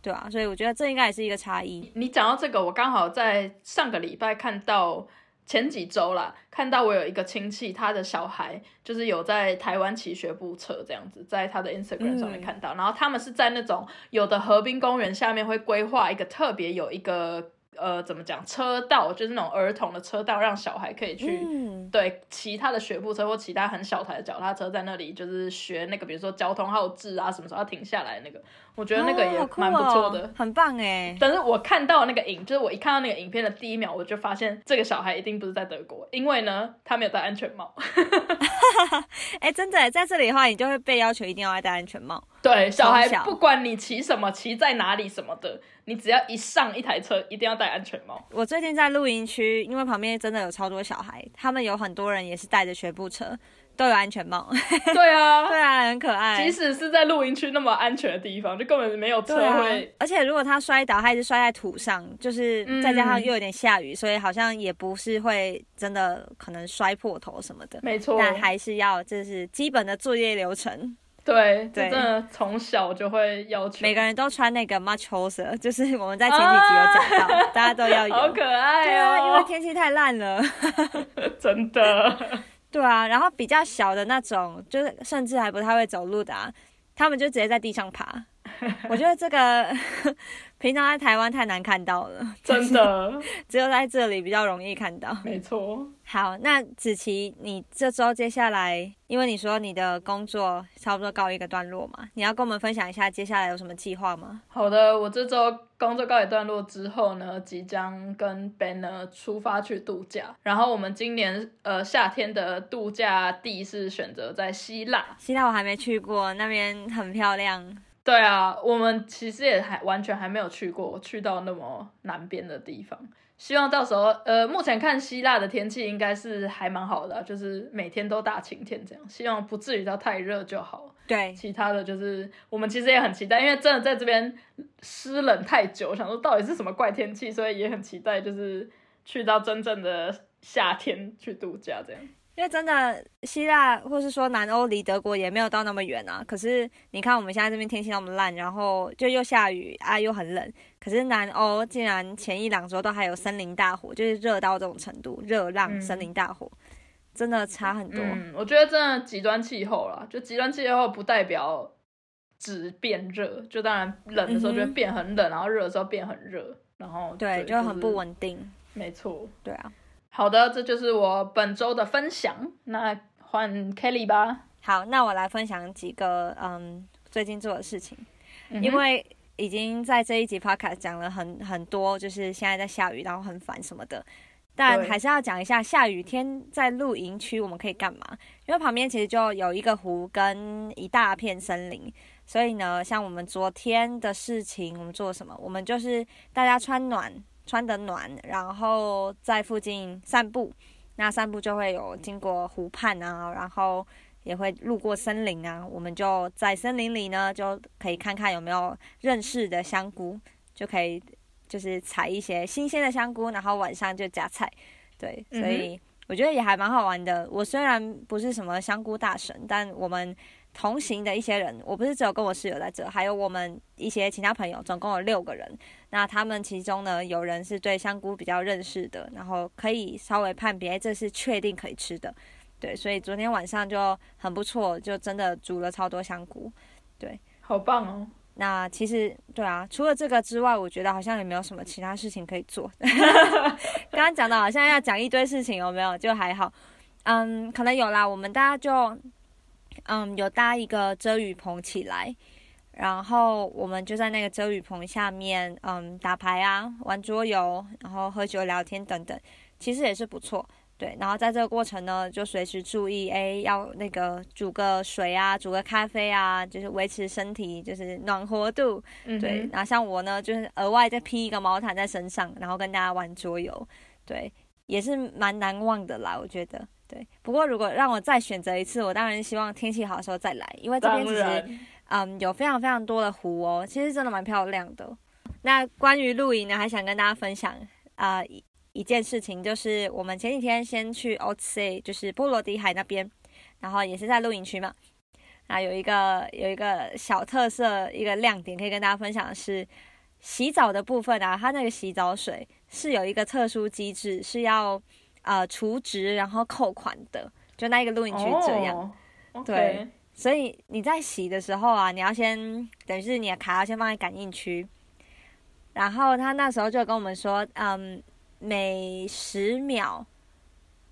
对啊，所以我觉得这应该也是一个差异。你讲到这个，我刚好在上个礼拜看到前几周啦，看到我有一个亲戚，他的小孩就是有在台湾骑学步车这样子，在他的 Instagram 上面嗯看到，然后他们是在那种有的河滨公园下面会规划一个特别有一个呃怎么讲车道，就是那种儿童的车道，让小孩可以去。嗯，对，骑他的学步车或其他很小台的脚踏车，在那里就是学那个，比如说交通号志啊，什么时候要停下来那个，我觉得那个也蛮不错哦的。很棒哎。但是我看到那个影，就是我一看到那个影片的第一秒，我就发现这个小孩一定不是在德国，因为呢，他没有戴安全帽。<laughs> 哎，真的在这里的话，你就会被要求一定要戴安全帽。对，小孩不管你骑什么，骑在哪里什么的，你只要一上一台车，一定要戴安全帽。我最近在露营区，因为旁边真的有超多小孩，他们有很多人也是带着学步车，都有安全帽。对啊，<laughs> 对啊，很可爱。即使是在露营区那么安全的地方，就根本没有车对啊会。，而且如果他摔倒，他还是摔在土上，就是嗯再加上又有点下雨，所以好像也不是会真的可能摔破头什么的。没错，但还是要这是基本的作业流程，对，对真的从小就会要求。每个人都穿那个 much hoser，就是我们在前几集有讲到，<laughs> 大家都要有。好可爱对啊，因为哦，天气太烂了。<laughs> 真的。<laughs> 对啊，然后比较小的那种，就是甚至还不太会走路的啊，他们就直接在地上爬。<laughs> 我觉得这个 <laughs> 平常在台湾太难看到了，<laughs> 真的，只有在这里比较容易看到。没错。好，那子琪，你这周接下来，因为你说你的工作差不多告一个段落嘛，你要跟我们分享一下接下来有什么计划吗？好的，我这周工作告一段落之后呢，即将跟呢出发去度假。然后我们今年呃夏天的度假地是选择在希腊。希腊我还没去过，那边很漂亮。对啊，我们其实也还完全还没有去过，去到那么南边的地方。希望到时候，呃，目前看希腊的天气应该是还蛮好的啊、就是每天都大晴天这样。希望不至于到太热就好。对，其他的就是我们其实也很期待，因为真的在这边湿冷太久，想说到底是什么怪天气，所以也很期待，就是去到真正的夏天去度假这样。因为真的希腊或是说南欧离德国也没有到那么远啊。可是你看我们现在这边天气那么烂，然后就又下雨啊，又很冷。可是南欧竟然前一两周都还有森林大火，就是热到这种程度，热浪、嗯森林大火，真的差很多。嗯，我觉得真的极端气候啦，就极端气候不代表只变热，就当然冷的时候就会变很冷，然后热的时候变很热，然后对，就就很不。稳定。是没错。对啊。好的，这就是我本周的分享。那换 Kelly 吧，好，那我来分享几个嗯最近做的事情，嗯因为已经在这一集 podcast 讲了很很多，就是现在在下雨，然后很烦什么的。但还是要讲一下下雨天在露营区我们可以干嘛？因为旁边其实就有一个湖跟一大片森林，所以呢，像我们昨天的事情，我们做什么？我们就是大家穿暖，穿得暖，然后在附近散步。那散步就会有经过湖畔啊，然后也会路过森林啊，我们就在森林里呢，就可以看看有没有认识的香菇，就可以就是采一些新鲜的香菇，然后晚上就夹菜。对，所以我觉得也还蛮好玩的。我虽然不是什么香菇大神，但我们同行的一些人，我不是只有跟我室友在这，还有我们一些其他朋友，总共有六个人。那他们其中呢，有人是对香菇比较认识的，然后可以稍微判别这是确定可以吃的。对，所以昨天晚上就很不错，就真的煮了超多香菇。对，好棒哦。那其实对啊，除了这个之外，我觉得好像也没有什么其他事情可以做。<laughs> <laughs> 刚刚讲的好像要讲一堆事情，有没有？就还好。嗯，可能有啦。我们大家就嗯有搭一个遮雨棚起来，然后我们就在那个遮雨棚下面嗯打牌啊、玩桌游，然后喝酒聊天等等，其实也是不错。对，然后在这个过程呢，就随时注意，哎，要那个煮个水啊，煮个咖啡啊，就是维持身体就是暖和度。对，然后像我呢，就是额外再披一个毛毯在身上，然后跟大家玩桌游。对，也是蛮难忘的啦，我觉得。对，不过如果让我再选择一次，我当然希望天气好的时候再来，因为这边其实嗯有非常非常多的湖哦，其实真的蛮漂亮的。那关于露营呢，还想跟大家分享啊。一一件事情就是，我们前几天先去 o s a 就是波罗的海那边，然后也是在露营区嘛。啊，有一个有一个小特色，一个亮点可以跟大家分享的是，洗澡的部分啊，它那个洗澡水是有一个特殊机制，是要呃储值然后扣款的，就那一个录音区这样。对，所以你在洗的时候啊，你要先等于是你的卡要先放在感应区，然后他那时候就跟我们说，嗯。每十秒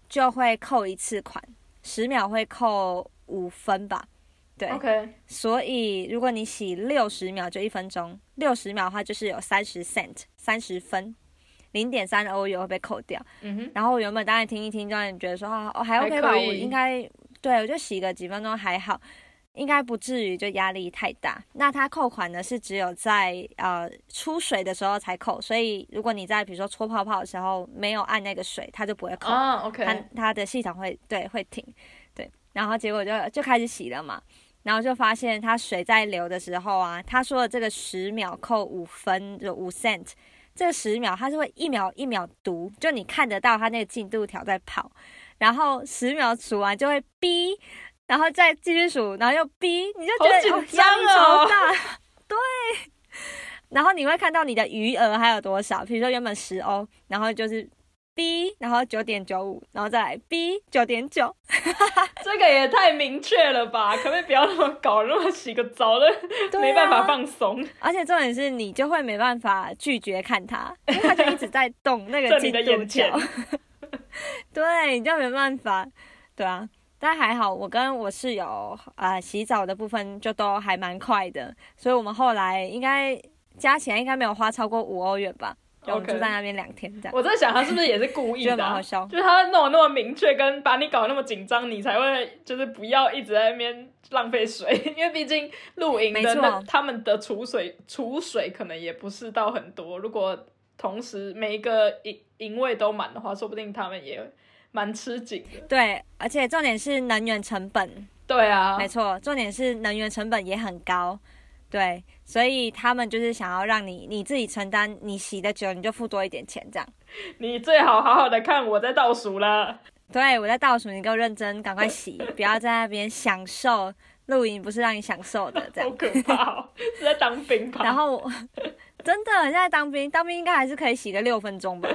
就会扣一次款，十秒会扣五分吧？对，OK。所以如果你洗六十秒就一分钟，六十秒的话就是有三十 cent，三十分，零点三的欧元会被扣掉。嗯哼。然后我原本当然听一听，就让你觉得说啊，哦还 OK 吧？我应该对我就洗个几分钟还好。应该不至于就压力太大。那它扣款呢是只有在呃出水的时候才扣，所以如果你在比如说搓泡泡的时候没有按那个水，它就不会扣。啊，OK。它它的系统会对会停，对。然后结果就就开始洗了嘛，然后就发现它水在流的时候啊，他说的这个十秒扣五分就五 cent，这个十秒它是会一秒一秒读，就你看得到它那个进度条在跑，然后十秒数完就会哔。然后再继续数，然后又哔，你就觉得压力超大。对，然后你会看到你的余额还有多少，比如说原本十欧，然后就是 B，然后九点九五，然后再来 B 九点九。<laughs> 这个也太明确了吧？可不可以不要那么搞，那么洗个澡的，没办法放松。而且重点是你就会没办法拒绝看他，<laughs> 因为它就一直在动那个进度条。<laughs> 对，你就没办法，对啊。但还好，我跟我室友啊洗澡的部分就都还蛮快的，所以我们后来应该加起来应该没有花超过五欧元吧。我们住在那边两天这样。我在想他是不是也是故意的？蛮好笑。就是他弄那么明确，跟把你搞得那么紧张，你才会就是不要一直在那边浪费水，<laughs> 因为毕竟露营的那他们的储水储水可能也不是到很多。如果同时每一个营营位都满的话，说不定他们也。蛮吃紧的，对，而且重点是能源成本，对啊，没错，重点是能源成本也很高，对，所以他们就是想要让你你自己承担，你洗的久你就付多一点钱，这样。你最好好好的看我在倒数了，对我在倒数，你给我认真，赶快洗，<laughs> 不要在那边享受露营，不是让你享受的，这样。好可怕，是在当兵吧？<laughs> 然后真的现在当兵，当兵应该还是可以洗个六分钟吧。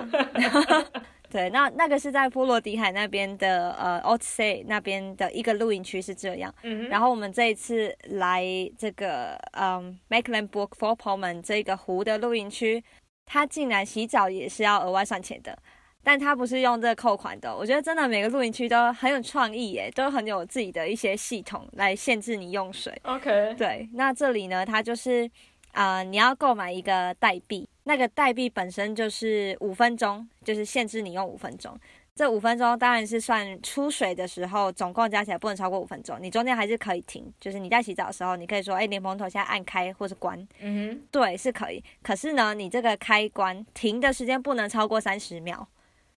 对，那那个是在波罗的海那边的呃 o t s a 那边的一个露营区是这样。嗯然后我们这一次来这个嗯 Mecklenburg-Vorpommern 这个湖的露营区，它竟然洗澡也是要额外算钱的，但他不是用这个扣款的。我觉得真的每个露营区都很有创意耶，都很有自己的一些系统来限制你用水。OK。对，那这里呢，它就是啊，你要购买一个代币。那个代币本身就是五分钟，就是限制你用五分钟。这五分钟当然是算出水的时候，总共加起来不能超过五分钟。你中间还是可以停，就是你在洗澡的时候，你可以说：“哎，莲蓬头现在按开或是关。”嗯哼，对，是可以。可是呢，你这个开关停的时间不能超过三十秒，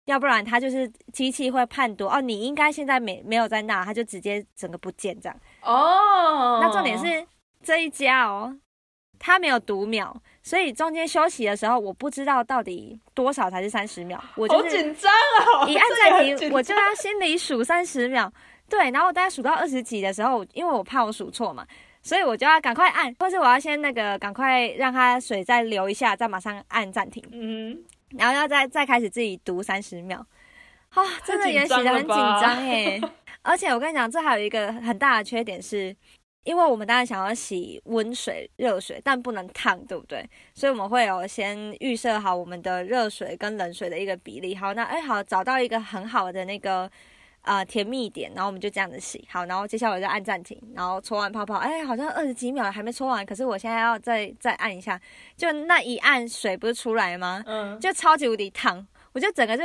要不然它就是机器会判读哦，你应该现在没没有在那，它就直接整个不见这样。哦，那重点是这一家哦，它没有读秒。所以中间休息的时候，我不知道到底多少才是三十秒，我就是紧张啊！一按暂停，我就要心里数三十秒。对，然后我大概数到二十几的时候，因为我怕我数错嘛，所以我就要赶快按，或是我要先那个赶快让它水再流一下，再马上按暂停，嗯，然后要再再开始自己读三十秒。啊、真的也洗得很紧张耶！而且我跟你讲，这还有一个很大的缺点是，因为我们当然想要洗温水、热水，但不能烫，对不对？所以我们会有先预设好我们的热水跟冷水的一个比例。好，那哎好，找到一个很好的那个呃甜蜜点，然后我们就这样子洗。好，然后接下来我就按暂停，然后搓完泡泡，哎，好像二十几秒还没搓完，可是我现在要再再按一下，就那一按水不是出来吗？嗯，就超级无敌烫，我就整个就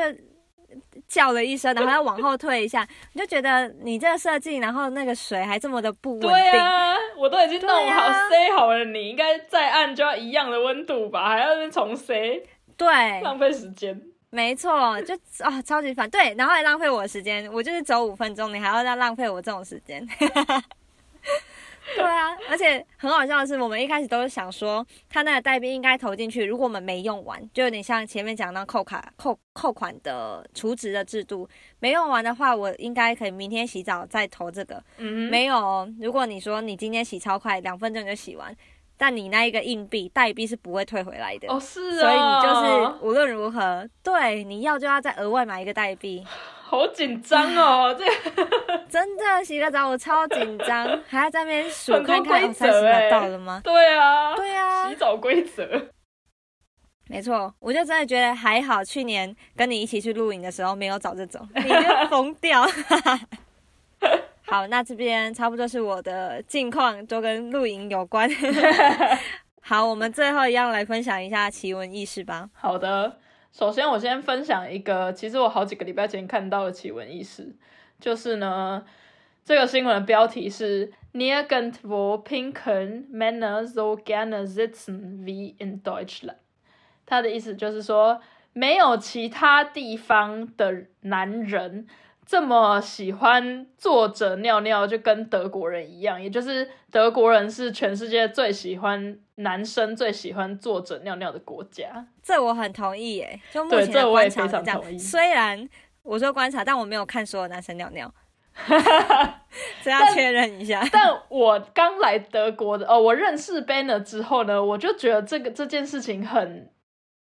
叫了一声，然后要往后退一下，<laughs> 你就觉得你这个设计，然后那个水还这么的不稳定，对啊，我都已经弄好、塞好了，你应该再按就要一样的温度吧，还要那边重塞，对浪费时间。没错，就啊、超级烦，对，然后还浪费我的时间，我就是走五分钟，你还要再浪费我这种时间。<laughs> 对啊，而且很好笑的是，我们一开始都是想说，他那个代币应该投进去，如果我们没用完，就有点像前面讲到扣卡扣扣款的储值的制度，没用完的话，我应该可以明天洗澡再投这个。嗯哼，没有哦，如果你说你今天洗超快，两分钟就洗完，但你那一个硬币代币是不会退回来的。哦是所以你哦就是无论如何，对你要就要再额外买一个代币，<laughs> 好紧张哦，<laughs> 这 <laughs> 真的洗个澡我超紧张，还要在那边数看看规哦三十则欸秒到了吗？对啊，对啊洗，澡规则。没错，我就真的觉得还好，去年跟你一起去露营的时候没有找这种，你就疯掉。好，那这边差不多是我的近况，都跟露营有关。<laughs> 好，我们最后一样来分享一下奇闻异事吧。好的，首先我先分享一个，其实我好几个礼拜前看到的奇闻异事，就是呢，这个新闻的标题是 Nirgendwo pinkeln Männer so gerne sitzen wie in Deutschland。它的意思就是说，没有其他地方的男人这么喜欢坐着尿尿，就跟德国人一样，也就是德国人是全世界最喜欢男生最喜欢坐着尿尿的国家。这我很同意耶，就目前我也观察这非常同意样。虽然我说观察，但我没有看所有男生尿尿，<laughs> 这要确认一下。但我刚来德国的，哦，我认识 Banner 之后呢，我就觉得这个这件事情很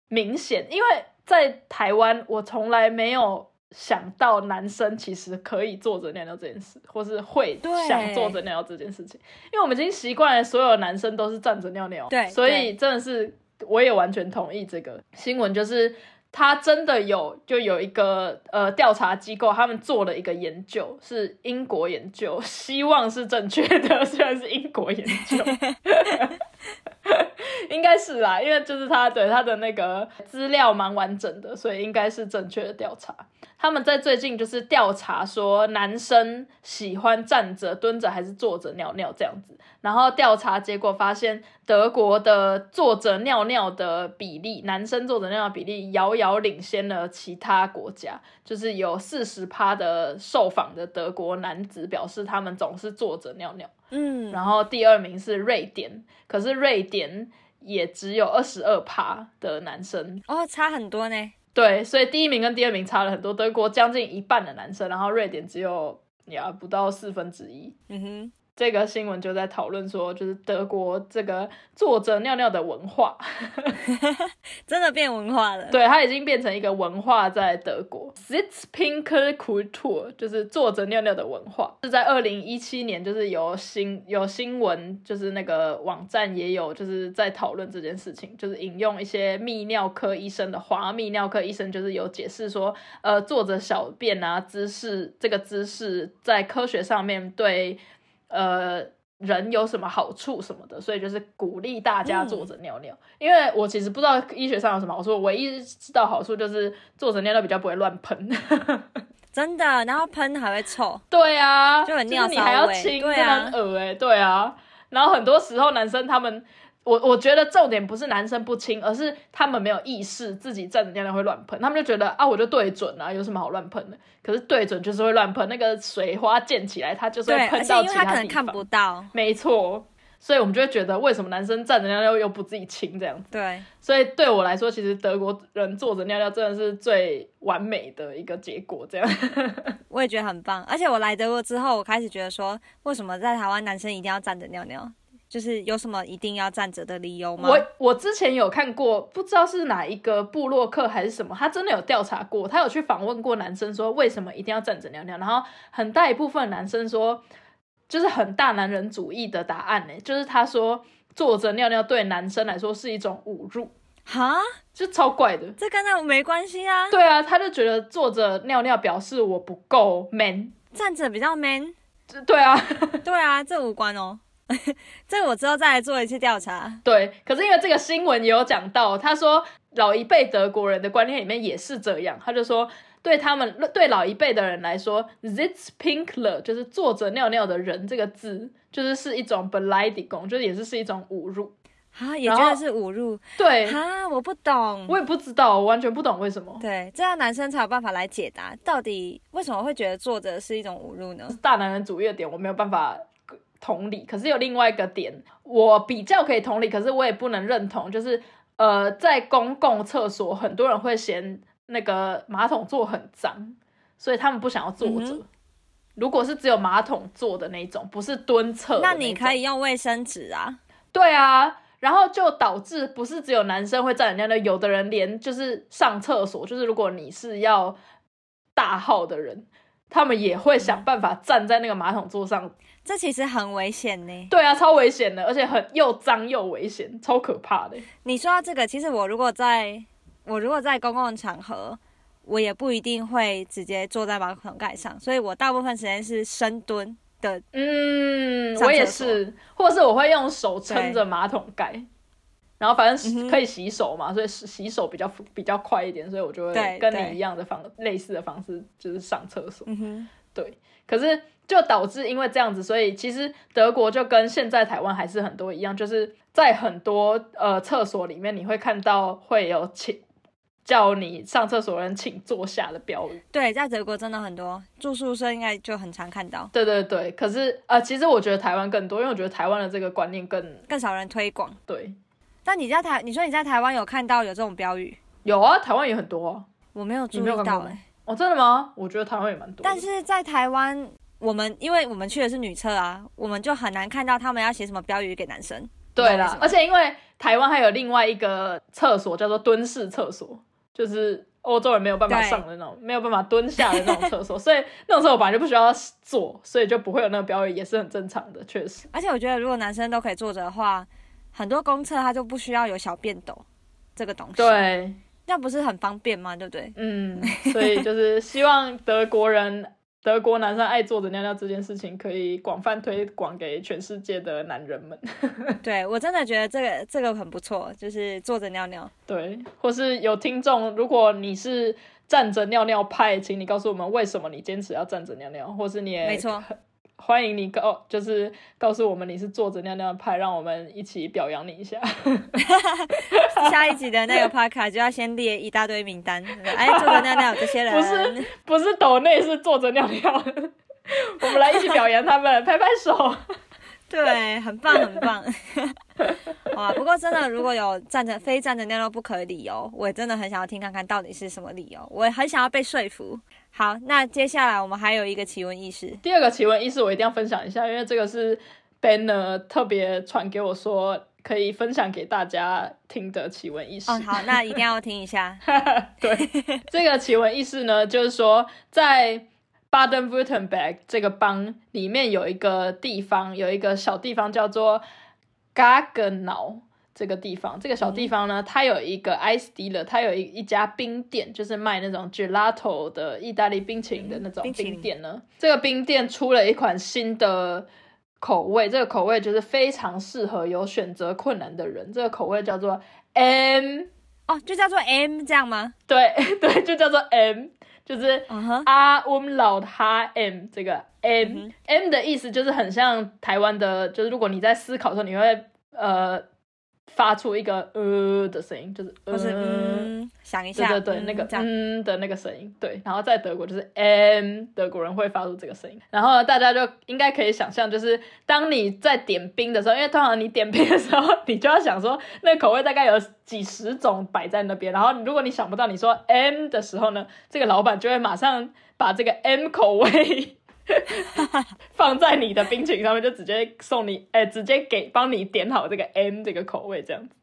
明显，因为在台湾我从来没有想到男生其实可以坐着尿尿这件事，或是会想坐着尿尿这件事情，因为我们已经习惯了所有男生都是站着尿尿，对所以真的是我也完全同意这个。新闻，就是。他真的有，就有一个呃调查机构，他们做了一个研究，是英国研究，希望是正确的，<laughs> 虽然是英国研究，<laughs> <laughs> <laughs> 应该是啦，因为就是他对他的那个资料蛮完整的，所以应该是正确的调查。他们在最近就是调查说男生喜欢站着、蹲着还是坐着尿尿这样子，然后调查结果发现，德国的坐着尿尿的比例，男生坐着尿尿比例遥遥领先了其他国家，就是有四十趴的受访的德国男子表示他们总是坐着尿尿，嗯，然后第二名是瑞典，可是瑞典也只有二十二趴的男生。哦，差很多呢。对，所以第一名跟第二名差了很多，德国将近一半的男生，然后瑞典只有呀不到四分之一。嗯哼，这个新闻就在讨论说，就是德国这个坐着尿尿的文化，<laughs> 真的变文化了。对，它已经变成一个文化在德国。Sitzpinkelkultur 就是坐着尿尿的文化，是在二零一七年，就是有新有新闻，就是那个网站也有就是在讨论这件事情，就是引用一些泌尿科医生的话，泌尿科医生就是有解释说，呃，坐着小便啊姿势，这个姿势在科学上面对呃人有什么好处什么的，所以就是鼓励大家坐着尿尿。因为我其实不知道医学上有什么好处，我唯一知道好处就是坐着尿尿比较不会乱喷。<laughs> 真的，然后喷还会臭。对啊，就很尿骚味还要清，对真的啊很恶哎、对啊。然后很多时候男生他们，我我觉得重点不是男生不清，而是他们没有意识自己站着尿尿会乱喷，他们就觉得啊我就对准啊，有什么好乱喷的？可是对准就是会乱喷，那个水花溅起来，它就是对，会而喷到其且因为他可能他地方。看不到。没错，所以我们就会觉得为什么男生站着尿尿又不自己清这样子。对，所以对我来说，其实德国人坐着尿尿真的是最完美的一个结果。这样，<laughs> 我也觉得很棒。而且我来德国之后，我开始觉得说，为什么在台湾男生一定要站着尿尿？就是有什么一定要站着的理由吗？我我之前有看过，不知道是哪一个部落客还是什么，他真的有调查过，他有去访问过男生，说为什么一定要站着尿尿，然后很大一部分男生说，就是很大男人主义的答案呢，就是他说坐着尿尿对男生来说是一种侮辱，哈，就超怪的。这跟那没关系啊。对啊，他就觉得坐着尿尿表示我不够 man，站着比较 man。对啊，<laughs> 对啊，这无关哦。<laughs> 这个我之后再来做一次调查。对，可是因为这个新闻也有讲到，他说老一辈德国人的观念里面也是这样，他就说对他们对老一辈的人来说，“zits pinkler” 就是坐着尿尿的人这个字，就是是一种 beleidigung，就是也是是一种侮辱啊，也觉得是侮辱。对啊，我不懂，我也不知道，我完全不懂为什么。对，这样男生才有办法来解答，到底为什么会觉得坐着是一种侮辱呢？大男人主义的点，我没有办法。同理，可是有另外一个点，我比较可以同理，可是我也不能认同，就是呃，在公共厕所，很多人会嫌那个马桶座很脏，所以他们不想要坐着。如果是只有马桶坐的那种，不是蹲厕，那你可以用卫生纸啊。对啊，然后就导致不是只有男生会站人家的，有的人连就是上厕所，就是如果你是要大号的人，他们也会想办法站在那个马桶座上。这其实很危险呢。对啊，超危险的，而且很又脏又危险，超可怕的。你说到这个，其实我如果在我如果在公共场合，我也不一定会直接坐在马桶盖上，所以我大部分时间是深蹲的。嗯，我也是，或者是我会用手撑着马桶盖，然后反正可以洗手嘛，所以洗手比较比较快一点，所以我就会跟你一样的方类似的方式，就是上厕所。嗯哼，对，可是。就导致因为这样子，所以其实德国就跟现在台湾还是很多一样，就是在很多呃厕所里面，你会看到会有请叫你上厕所人请坐下的标语。对，在德国真的很多，住宿舍应该就很常看到。对对对，可是呃，其实我觉得台湾更多，因为我觉得台湾的这个观念更更少人推广。对，但你在台，你说你在台湾有看到有这种标语？有啊，台湾也很多。啊我没有注意到哎。哦，真的吗？我觉得台湾也蛮多。但是在台湾。我们因为我们去的是女厕啊，我们就很难看到他们要写什么标语给男生。对啦，而且因为台湾还有另外一个厕所叫做蹲式厕所，就是欧洲人没有办法上的那种，没有办法蹲下的那种厕所，<laughs> 所以那种厕所本来就不需要坐，所以就不会有那个标语，也是很正常的，确实。而且我觉得如果男生都可以坐着的话，很多公厕它就不需要有小便斗这个东西。对，那不是很方便吗？对不对？嗯，所以就是希望德国人。德国男生爱坐着尿尿这件事情，可以广泛推广给全世界的男人们。<laughs> <laughs> 对我真的觉得这个这个很不错，就是坐着尿尿。对，或是有听众，如果你是站着尿尿派，请你告诉我们为什么你坚持要站着尿尿，或是你也没错。欢迎你告，就是告诉我们你是坐着尿尿派，让我们一起表扬你一下。<laughs> 下一集的那个 p 卡就要先列一大堆名单，哎，坐着尿尿这些人不是不是抖内是坐着尿尿，我们来一起表扬他们，拍拍手。<laughs> 对，很棒很棒。<laughs> 好啊，不过真的如果有站着非站着尿尿不可的理由，我真的很想要听看看到底是什么理由，我很想要被说服。好，那接下来我们还有一个奇闻异事。第二个奇闻异事我一定要分享一下，因为这个是 Banner 特别传给我说可以分享给大家听的奇闻异事。哦，好，那一定要听一下。<laughs> 对，这个奇闻异事呢，就是说在 Baden-Württemberg 这个邦里面有一个地方，有一个小地方叫做 Gaggenau。这个地方，这个小地方呢，它有一个 ice dealer，它有一一家冰店，就是卖那种 gelato 的意大利冰淇淋的那种冰店呢。这个冰店出了一款新的口味，这个口味就是非常适合有选择困难的人。这个口味叫做 M，哦，就叫做 M 这样吗？对 <laughs> 对，就叫做 M，就是 R um laut H M 这个 M M 的意思就是很像台湾的，就是如果你在思考的时候，你会呃。发出一个呃的声音，就是呃是嗯，想一下，对对对，那个嗯的那个声音，对。然后在德国就是 m，德国人会发出这个声音。然后呢大家就应该可以想象，就是当你在点冰的时候，因为通常你点冰的时候，你就要想说那口味大概有几十种摆在那边。然后如果你想不到你说 m 的时候呢，这个老板就会马上把这个 m 口味。<laughs> 放在你的冰淇淋上面，就直接送你，哎、直接给帮你点好这个 M 这个口味，这样子，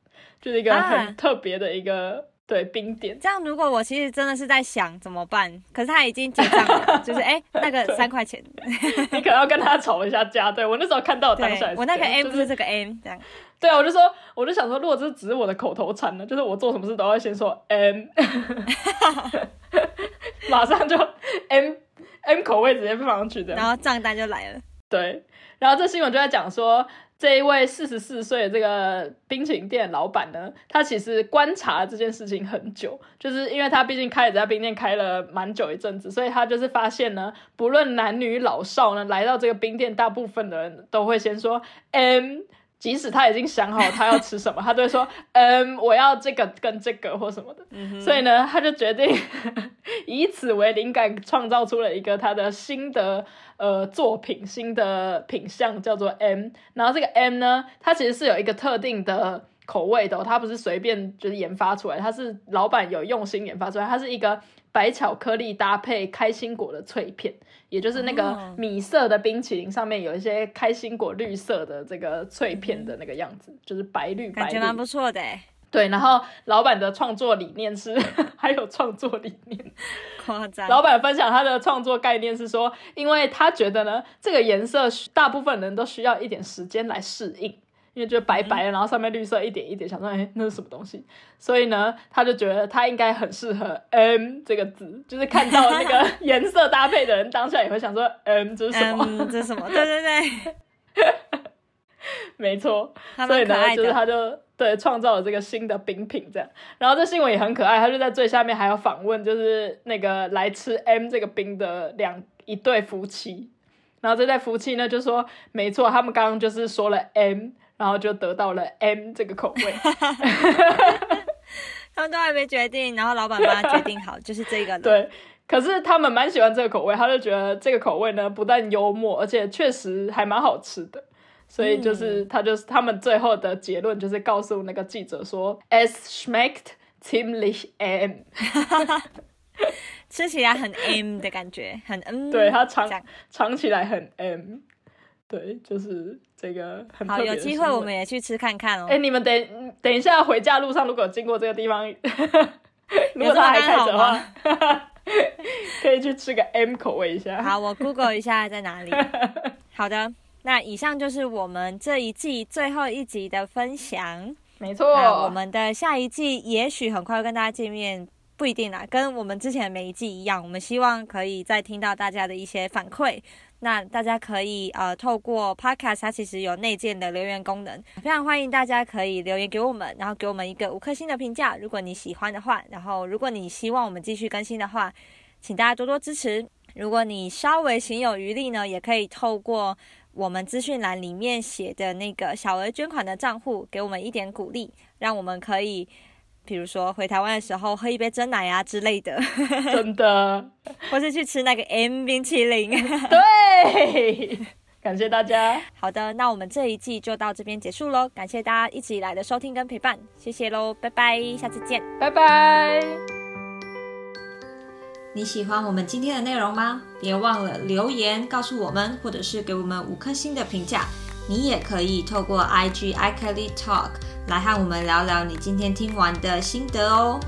就是一个啊很特别的一个、对冰点。这样，如果我其实真的是在想怎么办，可是他已经结账了，就是 <laughs> 哎、那个三块钱，<laughs> 你可能要跟他吵一下架。对我那时候看到的当下我那个 M 就是不是这个 M，这样对啊，我就说，我就想说，如果这只是我的口头禅呢，就是我做什么事都要先说 M，马上就 M M 口味直接放上去的。然后账单就来了。对，然后这新闻就在讲说，这一位四十四岁的这个冰淇淋店老板呢，他其实观察这件事情很久，就是因为他毕竟开了这家冰店开了蛮久一阵子，所以他就是发现呢，不论男女老少呢，来到这个冰店，大部分的人都会先说 M。即使他已经想好他要吃什么，<laughs> 他都会说，嗯，我要这个跟这个或什么的。所以呢，他就决定 <laughs> 以此为灵感，创造出了一个他的新的呃作品、新的品相，叫做 M。然后这个 M 呢，它其实是有一个特定的口味的、哦，它不是随便就是研发出来，它是老板有用心研发出来，它是一个白巧克力搭配开心果的脆片，也就是那个哦米色的冰淇淋上面有一些开心果绿色的这个脆片的那个样子，就是白绿白绿感觉蛮不错的哎，对，然后老板的创作理念是，还有创作理念。<laughs> 夸张。老板分享他的创作概念是说，因为他觉得呢，这个颜色大部分人都需要一点时间来适应。因为就白白的，然后上面绿色一点一点，想说哎，那是什么东西？所以呢，他就觉得他应该很适合 M 这个字，就是看到那个 <laughs> 颜色搭配的人，当下也会想说 M 这是什么？嗯，这是什么？对对对，<laughs> 没错，所以呢，就是。他就对创造了这个新的冰品这样。然后这新闻也很可爱，他就在最下面还有访问，就是那个来吃 M 这个冰的两一对夫妻。然后这对夫妻呢就说，没错，他们刚刚就是说了 M，然后就得到了 M 这个口味。<laughs> 他们都还没决定，然后老板帮他决定好，<laughs> 就是这个了。对，可是他们蛮喜欢这个口味，他就觉得这个口味呢不但幽默，而且确实还蛮好吃的。所以就是他就是他们最后的结论就是告诉那个记者说，<laughs> Es schmeckt ziemlich M。吃起来很 M 的感觉，很嗯。对它尝尝起来很 M，对，就是这个很特好，有机会我们也去吃看看哦。哎、你们等等一下回家路上如果有经过这个地方，<laughs> 如果他还开着的话，<laughs> 可以去吃个 M 口味一下。好，我 Google 一下在哪里。<laughs> 好的，那以上就是我们这一季最后一集的分享。没错，我们的下一季也许很快会跟大家见面，不一定啦，跟我们之前的每一季一样，我们希望可以再听到大家的一些反馈。那大家可以呃透过 Podcast，它其实有内建的留言功能，非常欢迎大家可以留言给我们，然后给我们一个五颗星的评价，如果你喜欢的话，然后如果你希望我们继续更新的话，请大家多多支持。如果你稍微行有余力呢，也可以透过我们资讯栏里面写的那个小额捐款的账户，给我们一点鼓励，让我们可以，比如说回台湾的时候喝一杯真奶啊之类的，真的 <laughs> 或是去吃那个 M 冰淇淋。对，感谢大家，<laughs> 好的，那我们这一季就到这边结束喽，感谢大家一直以来的收听跟陪伴，谢谢喽，拜拜，下次见。拜拜。你喜欢我们今天的内容吗？别忘了留言告诉我们，或者是给我们五颗星的评价。你也可以透过 IG iKelly Talk 来和我们聊聊你今天听完的心得哦。